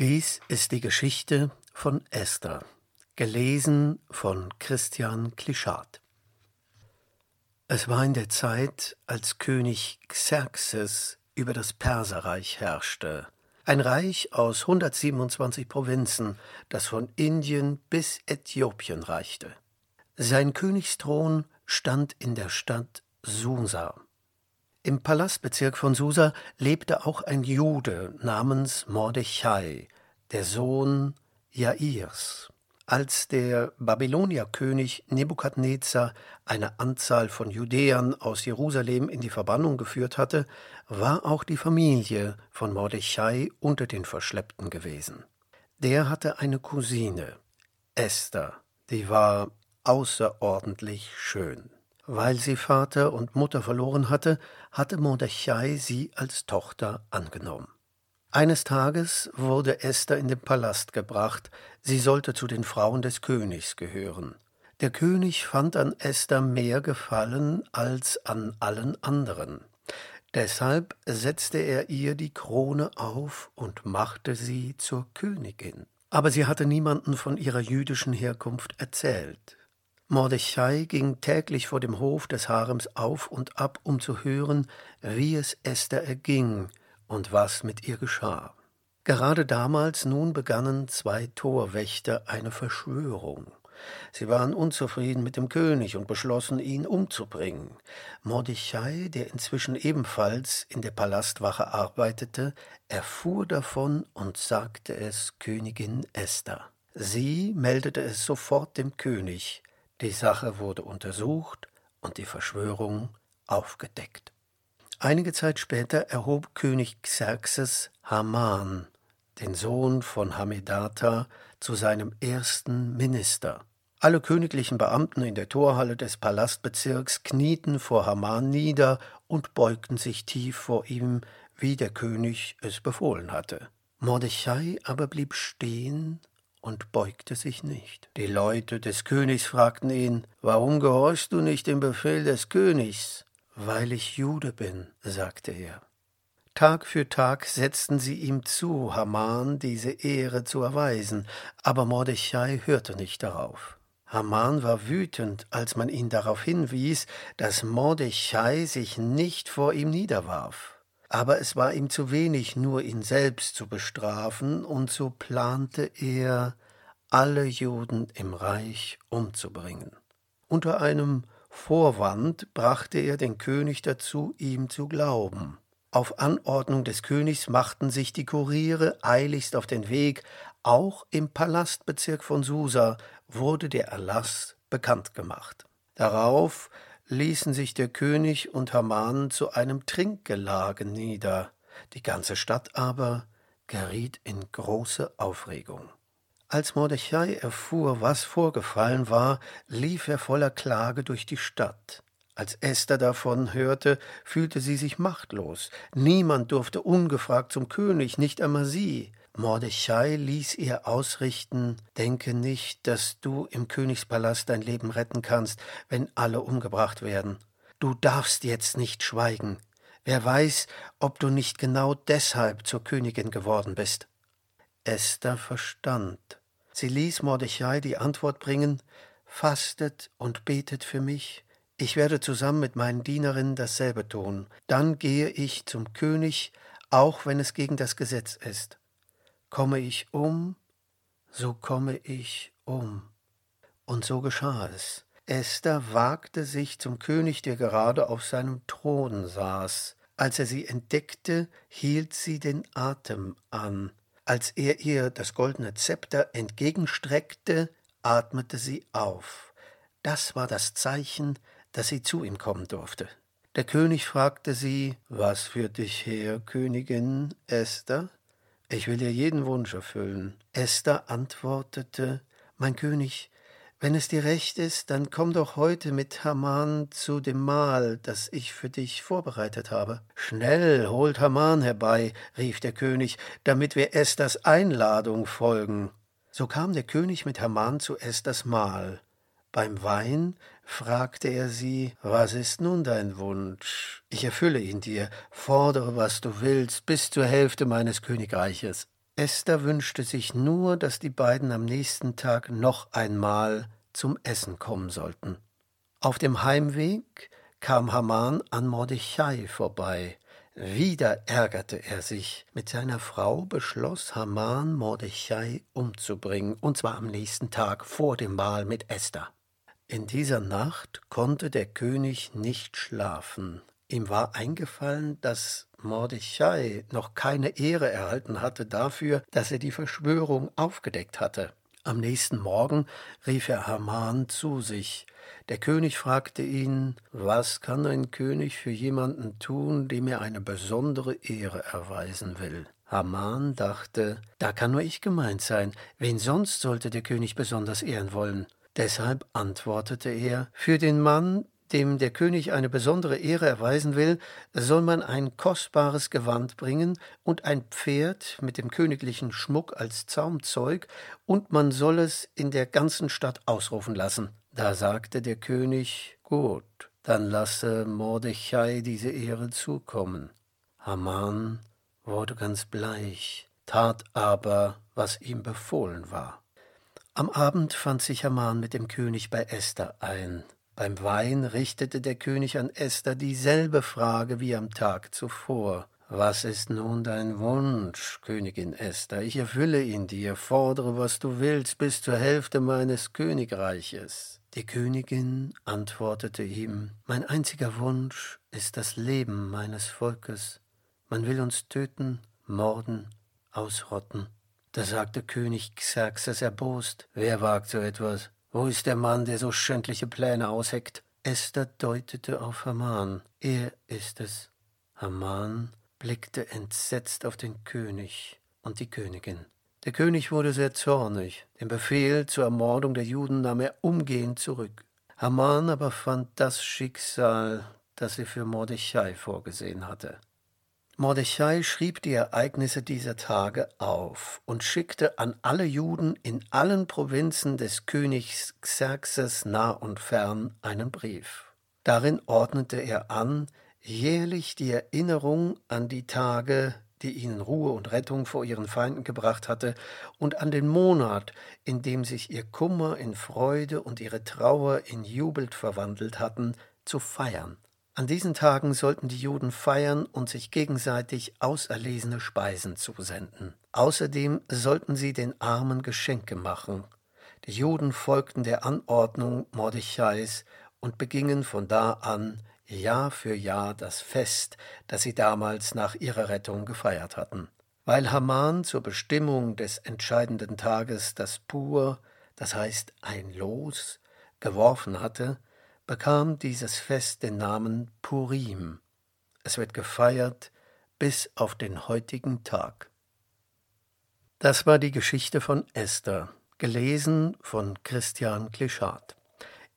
Dies ist die Geschichte von Esther, gelesen von Christian Klischat. Es war in der Zeit, als König Xerxes über das Perserreich herrschte, ein Reich aus 127 Provinzen, das von Indien bis Äthiopien reichte. Sein Königsthron stand in der Stadt Susa. Im Palastbezirk von Susa lebte auch ein Jude namens Mordechai, der Sohn Jairs. Als der Babylonierkönig Nebukadnezar eine Anzahl von Judäern aus Jerusalem in die Verbannung geführt hatte, war auch die Familie von Mordechai unter den Verschleppten gewesen. Der hatte eine Cousine, Esther, die war außerordentlich schön. Weil sie Vater und Mutter verloren hatte, hatte Mordechai sie als Tochter angenommen. Eines Tages wurde Esther in den Palast gebracht, sie sollte zu den Frauen des Königs gehören. Der König fand an Esther mehr Gefallen als an allen anderen. Deshalb setzte er ihr die Krone auf und machte sie zur Königin. Aber sie hatte niemanden von ihrer jüdischen Herkunft erzählt. Mordechai ging täglich vor dem Hof des Harems auf und ab, um zu hören, wie es Esther erging und was mit ihr geschah. Gerade damals nun begannen zwei Torwächter eine Verschwörung. Sie waren unzufrieden mit dem König und beschlossen, ihn umzubringen. Mordechai, der inzwischen ebenfalls in der Palastwache arbeitete, erfuhr davon und sagte es Königin Esther. Sie meldete es sofort dem König, die Sache wurde untersucht und die Verschwörung aufgedeckt. Einige Zeit später erhob König Xerxes Haman, den Sohn von Hamedata, zu seinem ersten Minister. Alle königlichen Beamten in der Torhalle des Palastbezirks knieten vor Haman nieder und beugten sich tief vor ihm, wie der König es befohlen hatte. Mordechai aber blieb stehen und beugte sich nicht. Die Leute des Königs fragten ihn, Warum gehorchst du nicht dem Befehl des Königs? Weil ich Jude bin, sagte er. Tag für Tag setzten sie ihm zu, Haman diese Ehre zu erweisen, aber Mordechai hörte nicht darauf. Haman war wütend, als man ihn darauf hinwies, dass Mordechai sich nicht vor ihm niederwarf aber es war ihm zu wenig, nur ihn selbst zu bestrafen, und so plante er, alle Juden im Reich umzubringen. Unter einem Vorwand brachte er den König dazu, ihm zu glauben. Auf Anordnung des Königs machten sich die Kuriere eiligst auf den Weg, auch im Palastbezirk von Susa wurde der Erlass bekannt gemacht. Darauf ließen sich der König und Haman zu einem Trinkgelage nieder, die ganze Stadt aber geriet in große Aufregung. Als Mordechai erfuhr, was vorgefallen war, lief er voller Klage durch die Stadt. Als Esther davon hörte, fühlte sie sich machtlos. Niemand durfte ungefragt zum König, nicht einmal sie. Mordechai ließ ihr ausrichten, denke nicht, dass du im Königspalast dein Leben retten kannst, wenn alle umgebracht werden. Du darfst jetzt nicht schweigen. Wer weiß, ob du nicht genau deshalb zur Königin geworden bist. Esther verstand. Sie ließ Mordechai die Antwort bringen, Fastet und betet für mich, ich werde zusammen mit meinen Dienerinnen dasselbe tun, dann gehe ich zum König, auch wenn es gegen das Gesetz ist. Komme ich um, so komme ich um. Und so geschah es. Esther wagte sich zum König, der gerade auf seinem Thron saß. Als er sie entdeckte, hielt sie den Atem an. Als er ihr das goldene Zepter entgegenstreckte, atmete sie auf. Das war das Zeichen, dass sie zu ihm kommen durfte. Der König fragte sie, Was führt dich her, Königin Esther? Ich will dir jeden Wunsch erfüllen. Esther antwortete, Mein König, wenn es dir recht ist, dann komm doch heute mit Haman zu dem Mahl, das ich für dich vorbereitet habe. Schnell holt Haman herbei, rief der König, damit wir Esthers Einladung folgen. So kam der König mit Haman zu Esthers Mahl. Beim Wein fragte er sie, was ist nun dein Wunsch? Ich erfülle ihn dir, fordere, was du willst, bis zur Hälfte meines Königreiches. Esther wünschte sich nur, dass die beiden am nächsten Tag noch einmal zum Essen kommen sollten. Auf dem Heimweg kam Haman an Mordechai vorbei. Wieder ärgerte er sich. Mit seiner Frau beschloss Haman, Mordechai umzubringen, und zwar am nächsten Tag vor dem Mahl mit Esther. In dieser Nacht konnte der König nicht schlafen. Ihm war eingefallen, dass Mordechai noch keine Ehre erhalten hatte dafür, dass er die Verschwörung aufgedeckt hatte. Am nächsten Morgen rief er Haman zu sich. Der König fragte ihn, was kann ein König für jemanden tun, dem er eine besondere Ehre erweisen will? Haman dachte, da kann nur ich gemeint sein, wen sonst sollte der König besonders ehren wollen? Deshalb antwortete er, für den Mann, dem der König eine besondere Ehre erweisen will, soll man ein kostbares Gewand bringen und ein Pferd mit dem königlichen Schmuck als Zaumzeug, und man soll es in der ganzen Stadt ausrufen lassen. Da sagte der König, Gut, dann lasse Mordechai diese Ehre zukommen. Haman wurde ganz bleich, tat aber, was ihm befohlen war. Am Abend fand sich Haman mit dem König bei Esther ein. Beim Wein richtete der König an Esther dieselbe Frage wie am Tag zuvor. Was ist nun dein Wunsch, Königin Esther? Ich erfülle ihn dir, fordere, was du willst, bis zur Hälfte meines Königreiches. Die Königin antwortete ihm Mein einziger Wunsch ist das Leben meines Volkes. Man will uns töten, morden, ausrotten. Da sagte König Xerxes erbost Wer wagt so etwas? Wo ist der Mann, der so schändliche Pläne ausheckt? Esther deutete auf Haman. Er ist es. Haman blickte entsetzt auf den König und die Königin. Der König wurde sehr zornig. Den Befehl zur Ermordung der Juden nahm er umgehend zurück. Haman aber fand das Schicksal, das er für Mordechai vorgesehen hatte. Mordechai schrieb die Ereignisse dieser Tage auf und schickte an alle Juden in allen Provinzen des Königs Xerxes nah und fern einen Brief. Darin ordnete er an, jährlich die Erinnerung an die Tage, die ihnen Ruhe und Rettung vor ihren Feinden gebracht hatte, und an den Monat, in dem sich ihr Kummer in Freude und ihre Trauer in Jubel verwandelt hatten, zu feiern. An diesen Tagen sollten die Juden feiern und sich gegenseitig auserlesene Speisen zusenden. Außerdem sollten sie den Armen Geschenke machen. Die Juden folgten der Anordnung Mordechais und begingen von da an Jahr für Jahr das Fest, das sie damals nach ihrer Rettung gefeiert hatten. Weil Haman zur Bestimmung des entscheidenden Tages das Pur, das heißt ein Los, geworfen hatte, bekam dieses Fest den Namen Purim. Es wird gefeiert bis auf den heutigen Tag. Das war die Geschichte von Esther, gelesen von Christian Klischat.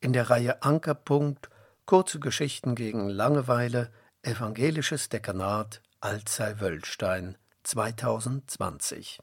In der Reihe Ankerpunkt Kurze Geschichten gegen Langeweile Evangelisches Dekanat Alzey-Wöllstein 2020